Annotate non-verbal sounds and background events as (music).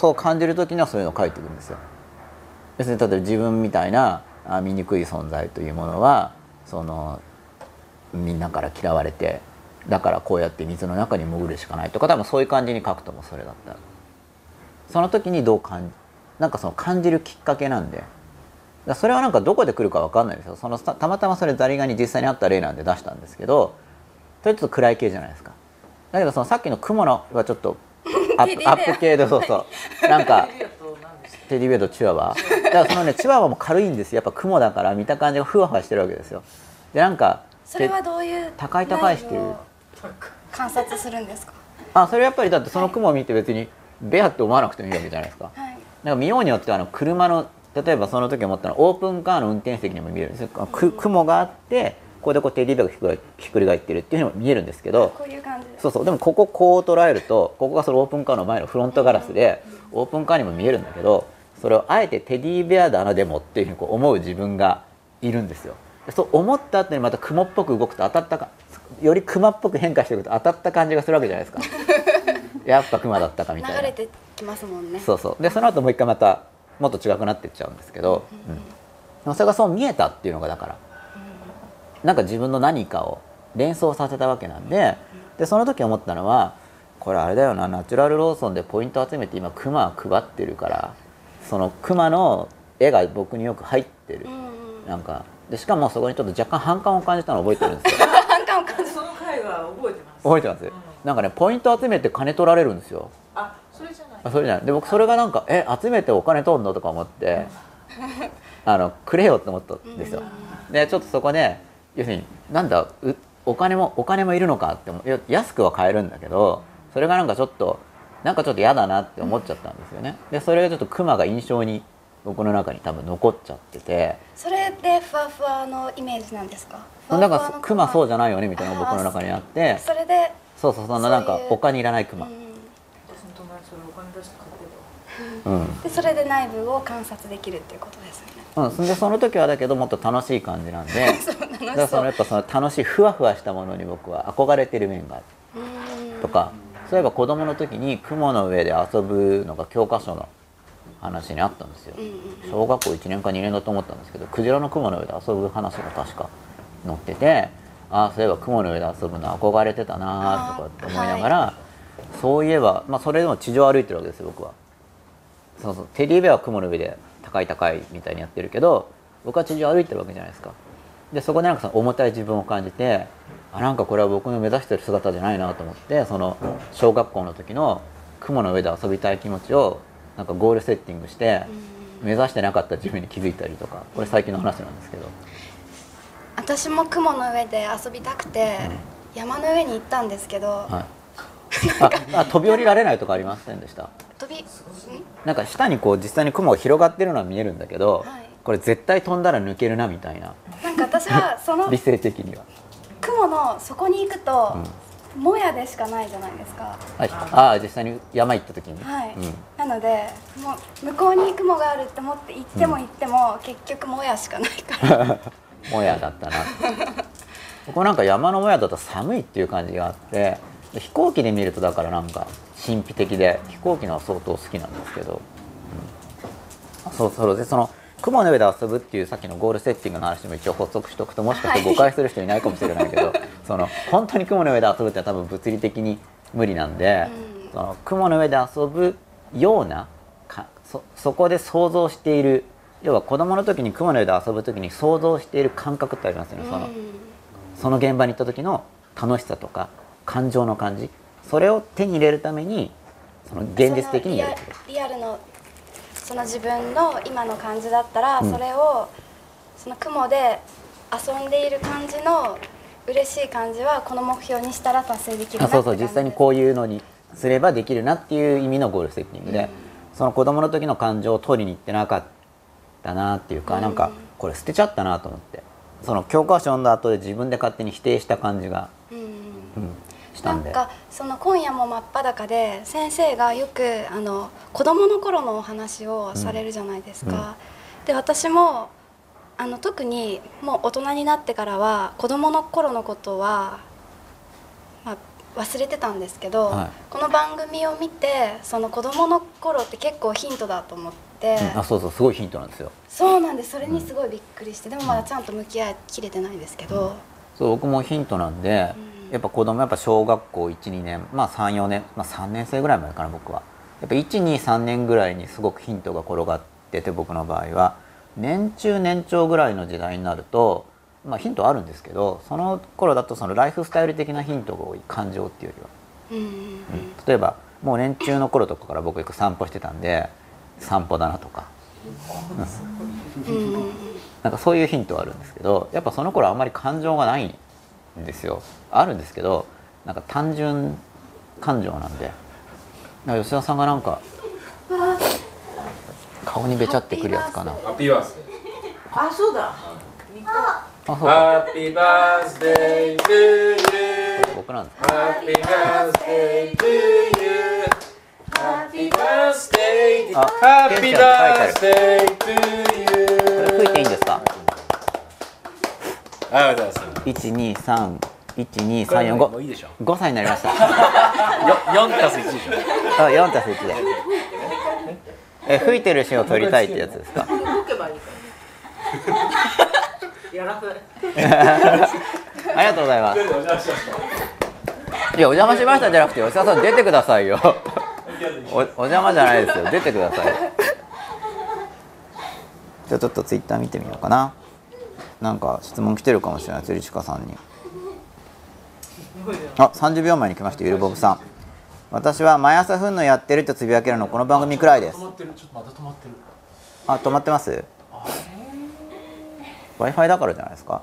そう感じる時にはそういうのを書いていくんですよ。要するに例えば自分みたいなあ醜い存在というものはそのみんなから嫌われてだからこうやって水の中に潜るしかないとか多分そういう感じに書くともそれだった。その時にどう感じなんかその感じるきっかけなんで。だそれはなんかどこで来るか分かんないですよ。そのたまたまそれザリガニ実際にあった例なんで出したんですけどそれちょっと暗い系じゃないですか。だけどそのさっきの雲のはちょっとアップア。ップ系でそうそう。なんか (laughs) テディベアとチワワ。だからそのねチワワも軽いんですよ。やっぱ雲だから見た感じがふわふわしてるわけですよ。でなんかそれはどういう？高い高いしてる。観察するんですか？あそれやっぱりだってその雲を見て別にベアって思わなくてもいいわけじゃないですか、はい。なんか見ようによってはあの車の例えばその時思ったのはオープンカーの運転席にも見えるんですよ。く雲があってここでこうテディベアがひっくり返ってるっていうのも見えるんですけどこういう感じですそうそう。でもこここう捉えるとここがそのオープンカーの前のフロントガラスでオープンカーにも見えるんだけどそれをあえてテディベアだなでもっていうふうにこう思う自分がいるんですよ。でそう思った後にまた雲っぽく動くと当たったかより熊っぽく変化していくと当たった感じがするわけじゃないですか。(laughs) やっぱ熊だったかみたいな。流れてきますもんね。そうそう。でその後もう一回またもっと違くなっていっちゃうんですけど、うん。でもそれがそう見えたっていうのがだから、なんか自分の何かを連想させたわけなんででその時思ったのはこれあれだよなナチュラルローソンでポイント集めて今クマ配ってるからそのクマの絵が僕によく入ってる、なんかでしかもそこにちょっと若干反感を感じたのを覚えてるんですよ。(laughs) 反感を感じその回は覚えてます。覚えてます、なんかねポイント集めて金取られるんですよ。あそれじゃない。あそれじゃない。で僕それがなんかえ集めてお金取んの？とか思って。(laughs) あのくれよって思ったんですよ。でちょっとそこで要するになんだうお金もお金もいるのかって安くは買えるんだけどそれがなんかちょっとなんかちょっと嫌だなって思っちゃったんですよね。でそれがちょっとクマが印象に僕の中に多分残っちゃってて。それでふわふわのイメージなんですか？なんかクマそうじゃないよねみたいなのが僕の中にあって。それでそうそうそんななんかそういうお金いらないクマうん。私の友達それお金出して買ってたうん。でそれで内部を観察できるっていうことですよね。うん、そんでその時はだけどもっと楽しい感じなんで (laughs) だからそのやっぱその楽しいふわふわしたものに僕は憧れてる面がある。うん。とかそういえば子供の時に雲の上で遊ぶのが教科書の話にあったんですよ。小学校1年か2年だと思ったんですけどクジラの雲の上で遊ぶ話が確か載っててああそういえば雲の上で遊ぶの憧れてたなとかって思いながら、そういえば、まあ、それでも地上歩いてるわけですよ僕は。そうそう。テディベアは雲の上で高い高いみたいにやってるけど僕は地上歩いてるわけじゃないですかでそこでなんかその重たい自分を感じてあなんかこれは僕の目指してる姿じゃないなと思ってその小学校の時の雲の上で遊びたい気持ちをなんかゴールセッティングして目指してなかった自分に気づいたりとかこれ最近の話なんですけど。私も雲の上で遊びたくて山の上に行ったんですけど、はい。ああ飛び降りられないとかありませんでした？飛びん？なんか下にこう実際に雲が広がってるのは見えるんだけど、はいこれ絶対飛んだら抜けるなみたいな。なんか私はその (laughs) 理性的には、雲の底に行くと、もやでしかないじゃないですか。はい、ああ実際に山行った時に、はい、うん、なのでもう向こうに雲があるって思って行っても行っても、結局もやしかないから。(laughs) もやだったな。ここなんか山のもやだと寒いっていう感じがあってで飛行機で見るとだからなんか神秘的で飛行機のは相当好きなんですけど、うん、そうそうでその雲の上で遊ぶっていうさっきのゴールセッティングの話も一応発足しとくともしかして誤解する人いないかもしれないけど、(laughs) その本当に雲の上で遊ぶって多分物理的に無理なんで、うん。その雲の上で遊ぶようなかそそこで想像している要は子供の時に雲の上で遊ぶ時に想像している感覚ってありますよね、そのその現場に行った時の楽しさとか感情の感じ。それを手に入れるためにその現実的にやるってこそのリアリアルのその自分の今の感じだったら、うん。それをその雲で遊んでいる感じの嬉しい感じはこの目標にしたら達成できるなそうそう実際にこういうのにすればできるなっていう意味のゴールセッティングで、その子供の時の感情を取りに行ってなかったなっていうか、うん。なんかこれ捨てちゃったなと思って。その教科書読んだ後で自分で勝手に否定した感じが、なんかその今夜も真っ裸で先生がよくあの子供の頃のお話をされるじゃないですか、で私もあの特にもう大人になってからは子供の頃のことは、まあ、忘れてたんですけど、はい。この番組を見てその子供の頃って結構ヒントだと思って、うん。あそうそうすごいヒントなんですよ。そうなんです。それにすごいびっくりして。でもまだちゃんと向き合いきれてないんですけど、そう僕もヒントなんで、うんやっぱ子供やっぱ小学校12年まあ34年、まあ、3年生ぐらいまでかな僕は。やっぱ123年ぐらいにすごくヒントが転がってて僕の場合は。年中年長ぐらいの時代になると、まあ、ヒントあるんですけどその頃だとそのライフスタイル的なヒントが多い感情っていうよりは。うん例えばもう年中の頃とかから僕よく散歩してたんで散歩だなとか。なんかそういうヒントはあるんですけどやっぱその頃あんまり感情がないんですよ。あるんですけどなんか単純感情なんでなんか吉田さんがなんか顔にべちゃってくるやつかな。ハッピーバースデーあそうだ。あそハッピーバースデー to you. 僕なんですかハッピーバースデー to you. ハッピーバースデーあハッピーバースデー to これ you 吹いていいんですかありがとうございます1231234もういいでしょ5歳になりましたよ4たす1でしょあ4たす1でえ吹いてるシーンを撮りたいってやつですか？動けばいいからやらないありがとうございます。いや、お邪魔しましたじゃなくて、吉田さん出てくださいよ。お、お邪魔じゃないですよ。出てください。じゃあ、ちょっとツイッター見てみようかな。なんか質問来てるかもしれない、釣りチカさんに。あ、30秒前に来ました、ゆるぼぶさん。私は毎朝ふんのやってるとつぶやけるのこの番組くらいです止。まってるちょっとまた止まってまってます？Wi-Fi だからじゃないですか？